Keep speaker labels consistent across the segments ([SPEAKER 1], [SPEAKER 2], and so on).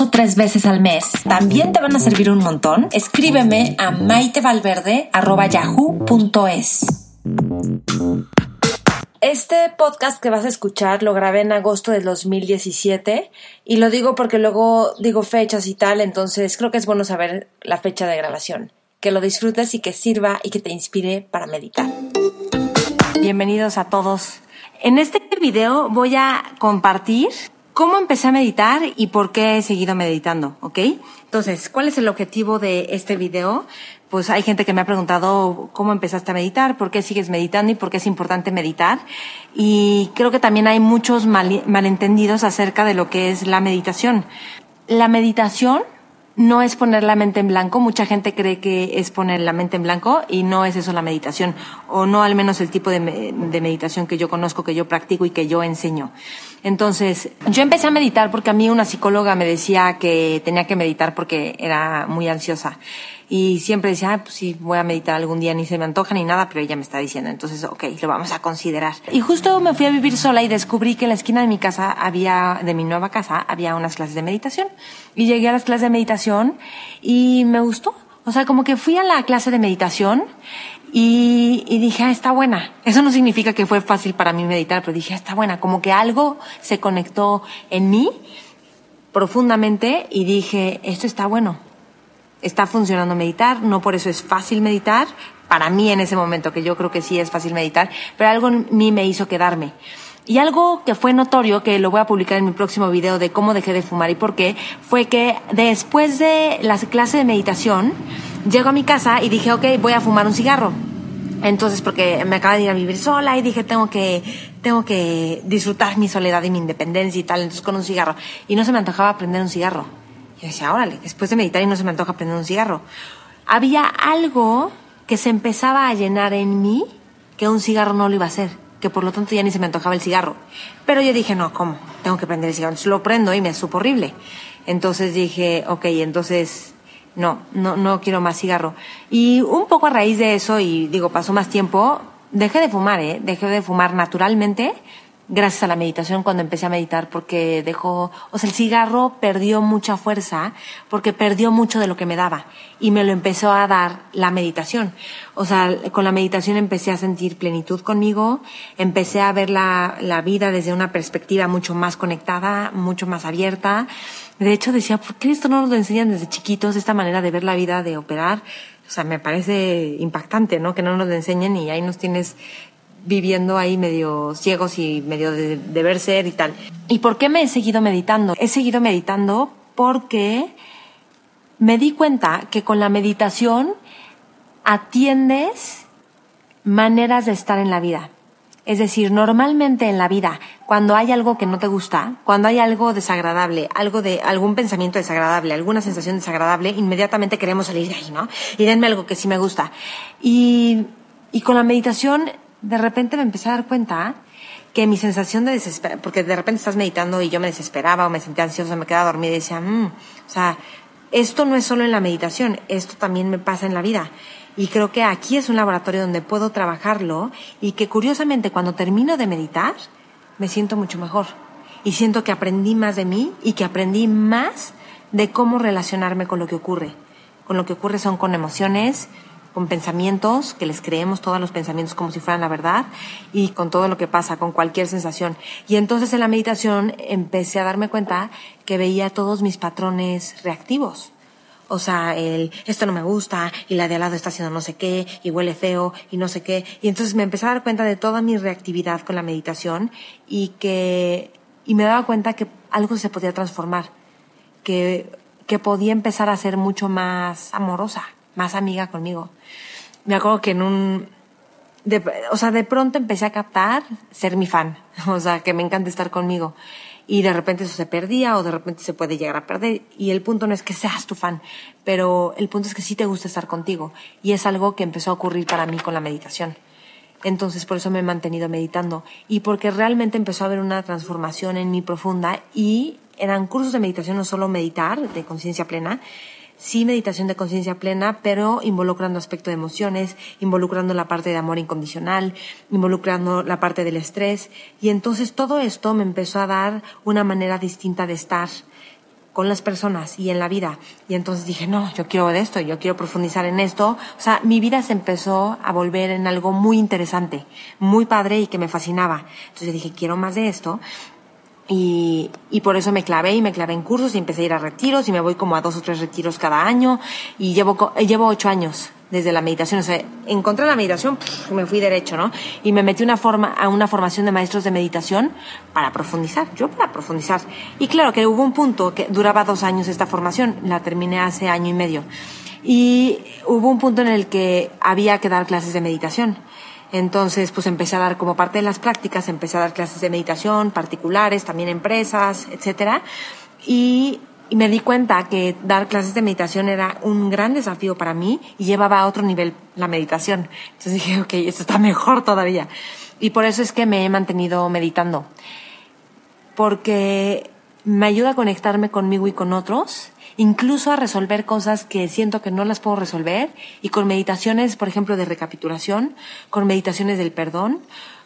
[SPEAKER 1] o tres veces al mes, también te van a servir un montón. Escríbeme a maitevalverde.yahoo.com es. Este podcast que vas a escuchar lo grabé en agosto del 2017 y lo digo porque luego digo fechas y tal, entonces creo que es bueno saber la fecha de grabación. Que lo disfrutes y que sirva y que te inspire para meditar. Bienvenidos a todos. En este video voy a compartir cómo empecé a meditar y por qué he seguido meditando, ¿ok? Entonces, ¿cuál es el objetivo de este video? pues hay gente que me ha preguntado cómo empezaste a meditar, por qué sigues meditando y por qué es importante meditar. Y creo que también hay muchos malentendidos acerca de lo que es la meditación. La meditación no es poner la mente en blanco. Mucha gente cree que es poner la mente en blanco y no es eso la meditación, o no al menos el tipo de, de, meditación que yo conozco, que yo practico y que yo enseño. Entonces, yo empecé a meditar porque a mí una psicóloga me decía que tenía que meditar porque era muy ansiosa. Y siempre decía, ah, pues sí, voy a meditar algún día, ni se me antoja ni nada, pero ella me está diciendo, entonces, ok, lo vamos a considerar. Y justo me fui a vivir sola y descubrí que en la esquina de mi casa había, de mi nueva casa, había unas clases de meditación. Y llegué a las clases de meditación y me gustó. O sea, como que fui a la clase de meditación y, y, dije, ah, está buena. Eso no significa que fue fácil para mí meditar, pero dije, ah, está buena. Como que algo se conectó en mí profundamente y dije, esto está bueno está funcionando meditar, no por eso es fácil meditar, para mí en ese momento, que yo creo que sí es fácil meditar, pero algo en mí me hizo quedarme. Y algo que fue notorio, que lo voy a publicar en mi próximo video de cómo dejé de fumar y por qué, fue que después de la clase de meditación, llego a mi casa y dije, ok, voy a fumar un cigarro. Entonces, porque me acaba de ir a vivir sola y dije, tengo que, tengo que disfrutar mi soledad y mi independencia y tal, entonces con un cigarro. Y no se me antojaba prender un cigarro. Y decía, órale, después de meditar y no se me antoja prender un cigarro. Había algo que se empezaba a llenar en mí que un cigarro no lo iba a hacer, que por lo tanto ya ni se me antojaba el cigarro. Pero yo dije, no, ¿cómo? Tengo que prender el cigarro. Entonces lo prendo y me supo horrible. Entonces dije, ok, entonces no, no, no quiero más cigarro. Y un poco a raíz de eso, y digo, pasó más tiempo, dejé de fumar, ¿eh? Dejé de fumar naturalmente gracias a la meditación cuando empecé a meditar porque dejó, o sea, el cigarro perdió mucha fuerza porque perdió mucho de lo que me daba y me lo empezó a dar la meditación. O sea, con la meditación empecé a sentir plenitud conmigo, empecé a ver la, la vida desde una perspectiva mucho más conectada, mucho más abierta. De hecho decía, ¿por qué esto no nos lo enseñan desde chiquitos, esta manera de ver la vida, de operar? O sea, me parece impactante, ¿no? Que no nos lo enseñen y ahí nos tienes viviendo ahí medio ciegos y medio de deber ser y tal. ¿Y por qué me he seguido meditando? He seguido meditando porque me di cuenta que con la meditación atiendes maneras de estar en la vida. Es decir, normalmente en la vida, cuando hay algo que no te gusta, cuando hay algo desagradable, algo de algún pensamiento desagradable, alguna sensación desagradable, inmediatamente queremos salir de ahí, ¿no? Y denme algo que sí me gusta. Y, y con la meditación de repente me empecé a dar cuenta que mi sensación de desesperación, porque de repente estás meditando y yo me desesperaba o me sentía ansiosa, me quedaba dormida y decía, mmm, o sea, esto no es solo en la meditación, esto también me pasa en la vida. Y creo que aquí es un laboratorio donde puedo trabajarlo y que curiosamente cuando termino de meditar me siento mucho mejor. Y siento que aprendí más de mí y que aprendí más de cómo relacionarme con lo que ocurre. Con lo que ocurre son con emociones, con pensamientos, que les creemos todos los pensamientos como si fueran la verdad, y con todo lo que pasa, con cualquier sensación. Y entonces en la meditación empecé a darme cuenta que veía todos mis patrones reactivos. O sea, el esto no me gusta y la de al lado está haciendo no sé qué y huele feo y no sé qué. Y entonces me empecé a dar cuenta de toda mi reactividad con la meditación y que y me daba cuenta que algo se podía transformar, que que podía empezar a ser mucho más amorosa más amiga conmigo. Me acuerdo que en un... o sea, de pronto empecé a captar ser mi fan, o sea, que me encanta estar conmigo. y de repente eso se perdía o de repente se puede llegar a perder. Y el punto no es que seas tu fan, pero el punto es que sí te gusta estar contigo. Y es algo que empezó a ocurrir para mí con la meditación. Entonces por eso me he mantenido meditando y porque realmente empezó a haber una transformación en mí profunda y eran cursos de meditación, no solo meditar, de conciencia plena, sí meditación de conciencia plena, pero involucrando aspecto de emociones, involucrando la parte de amor incondicional, involucrando la parte del estrés. Y entonces todo esto me empezó a dar una manera distinta de estar con las personas y en la vida. Y entonces dije, no, yo quiero de esto, yo quiero profundizar en esto. O sea, mi vida se empezó a volver en algo muy interesante, muy padre y que me fascinaba. Entonces dije, quiero más de esto. Y, y, por eso me clavé y me clavé en cursos y empecé a ir a retiros y me voy como a dos o tres retiros cada año y llevo, llevo ocho años desde la meditación. O sea, encontré la meditación, me fui derecho, ¿no? Y me metí una forma, a una formación de maestros de meditación para profundizar, yo para profundizar. Y claro que hubo un punto que duraba dos años esta formación, la terminé hace año y medio. Y hubo un punto en el que había que dar clases de meditación. Entonces, pues empecé a dar como parte de las prácticas, empecé a dar clases de meditación particulares, también empresas, etcétera. Y, me di cuenta que dar clases de meditación era un gran desafío para mí y llevaba a otro nivel la meditación. Entonces dije, ok, esto está mejor todavía. Y por eso es que me he mantenido meditando. Porque me ayuda a conectarme conmigo y con otros incluso a resolver cosas que siento que no las puedo resolver y con meditaciones, por ejemplo, de recapitulación, con meditaciones del perdón,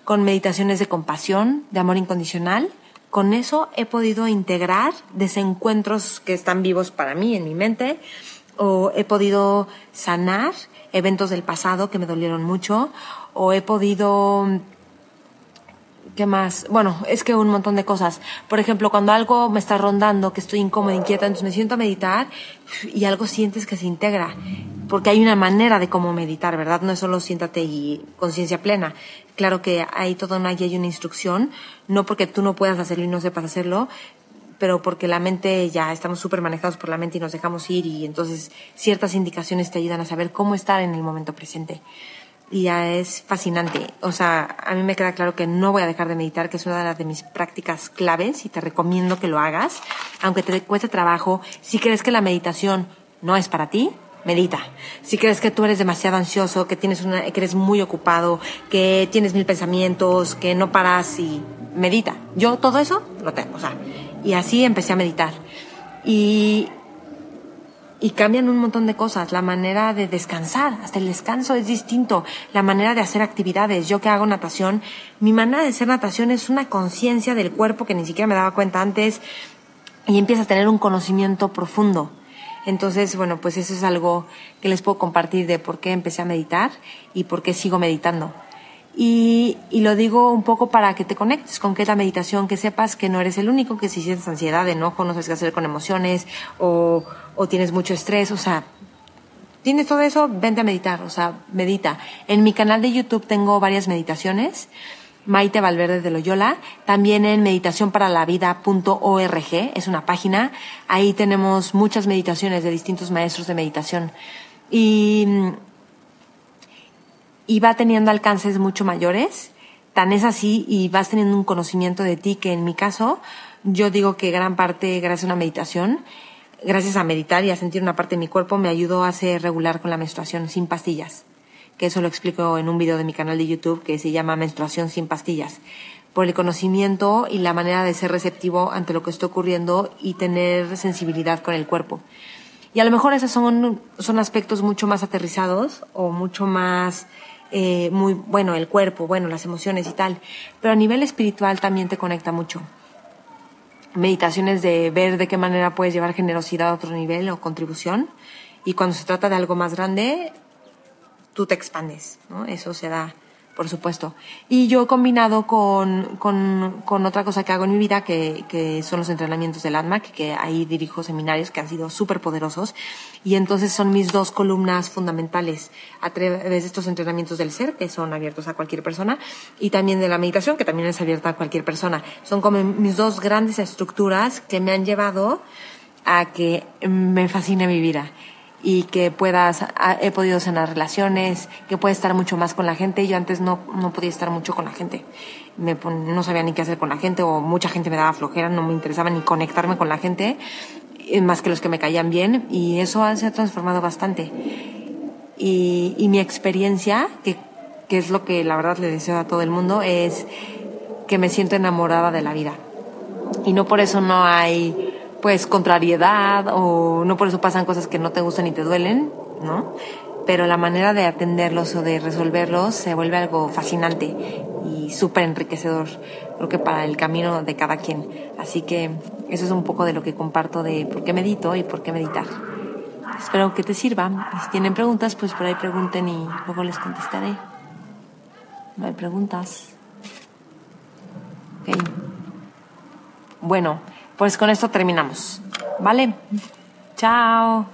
[SPEAKER 1] con meditaciones de compasión, de amor incondicional. Con eso he podido integrar desencuentros que están vivos para mí en mi mente o he podido sanar eventos del pasado que me dolieron mucho o he podido ¿Qué más? Bueno, es que un montón de cosas. Por ejemplo, cuando algo me está rondando, que estoy incómoda, inquieta, entonces me siento a meditar y algo sientes que se integra. Porque hay una manera de cómo meditar, ¿verdad? No es solo siéntate y conciencia plena. Claro que hay toda una guía una instrucción, no porque tú no puedas hacerlo y no sepas hacerlo, pero porque la mente ya estamos súper manejados por la mente y nos dejamos ir y entonces ciertas indicaciones te ayudan a saber cómo estar en el momento presente y ya es fascinante. O sea, a mí me queda claro que no voy a dejar de meditar, que es una de mis prácticas claves y te recomiendo que lo hagas, aunque te cueste trabajo. Si crees que la meditación no es para ti, medita. Si crees que tú eres demasiado ansioso, que tienes una, que eres muy ocupado, que tienes mil pensamientos, que no paras y medita. Yo todo eso lo tengo, o sea, y así empecé a meditar. Y y cambian un montón de cosas. La manera de descansar, hasta el descanso es distinto. La manera de hacer actividades. Yo que hago natación, mi manera de hacer natación es una conciencia del cuerpo que ni siquiera me daba cuenta antes y empiezas a tener un conocimiento profundo. Entonces, bueno, pues eso es algo que les puedo compartir de por qué empecé a meditar y por qué sigo meditando. Y, y, lo digo un poco para que te conectes con qué es la meditación, que sepas que no eres el único, que si sientes ansiedad, enojo, no sabes qué hacer con emociones o, o tienes mucho estrés, o sea, tienes todo eso, vente a meditar, o sea, medita. En mi canal de YouTube tengo varias meditaciones. Maite Valverde de Loyola, también en meditacionparalavida.org, es una página, ahí tenemos muchas meditaciones de distintos maestros de meditación. Y y va teniendo alcances mucho mayores. Tan es así y vas teniendo un conocimiento de ti que en mi caso yo digo que gran parte gracias a una meditación, gracias a meditar y a sentir una parte de mi cuerpo me ayudó a ser regular con la menstruación sin pastillas. Que eso lo explico en un video de mi canal de YouTube que se llama Menstruación sin pastillas. Por el conocimiento y la manera de ser receptivo ante lo que está ocurriendo y tener sensibilidad con el cuerpo. Y a lo mejor esos son, son aspectos mucho más aterrizados o mucho más eh, muy bueno el cuerpo, bueno, las emociones y tal, pero a nivel espiritual también te conecta mucho. Meditaciones de ver de qué manera puedes llevar generosidad a otro nivel o contribución. Y cuando se trata de algo más grande, tú te expandes, ¿no? Eso se da por supuesto. Y yo combinado con, con, otra cosa que hago en mi vida, que, que son los entrenamientos del ANMAC, que ahí dirijo seminarios que han sido súper poderosos. Y entonces son mis dos columnas fundamentales a través de estos entrenamientos del ser, que son abiertos a cualquier persona, y también de la meditación, que también es abierta a cualquier persona. Son como mis dos grandes estructuras que me han llevado a que me fascine mi vida y que puedas, he podido sanar relaciones, que puedes estar mucho más con la gente. Yo antes no, no podía estar mucho con la gente. No sabía ni qué hacer con la gente o mucha gente me daba flojera, no me interesaba ni conectarme con la gente, eh, más que los que me caían bien y eso se ha transformado bastante. Y, y mi experiencia, que, que es lo que la verdad le deseo a todo el mundo, es que me siento enamorada de la vida. Y no por eso no hay pues contrariedad o no por eso pasan cosas que no te gustan y te duelen, ¿no? Pero la manera de atenderlos o de resolverlos se vuelve algo fascinante y súper enriquecedor, creo que para el camino de cada quien. Así que eso es un poco de lo que comparto de por qué medito y por qué meditar. Espero que te sirva. Si tienen preguntas, pues por ahí pregunten y luego les contestaré. No hay preguntas. Ok. Bueno. Pues con esto terminamos. ¿Vale? Chao.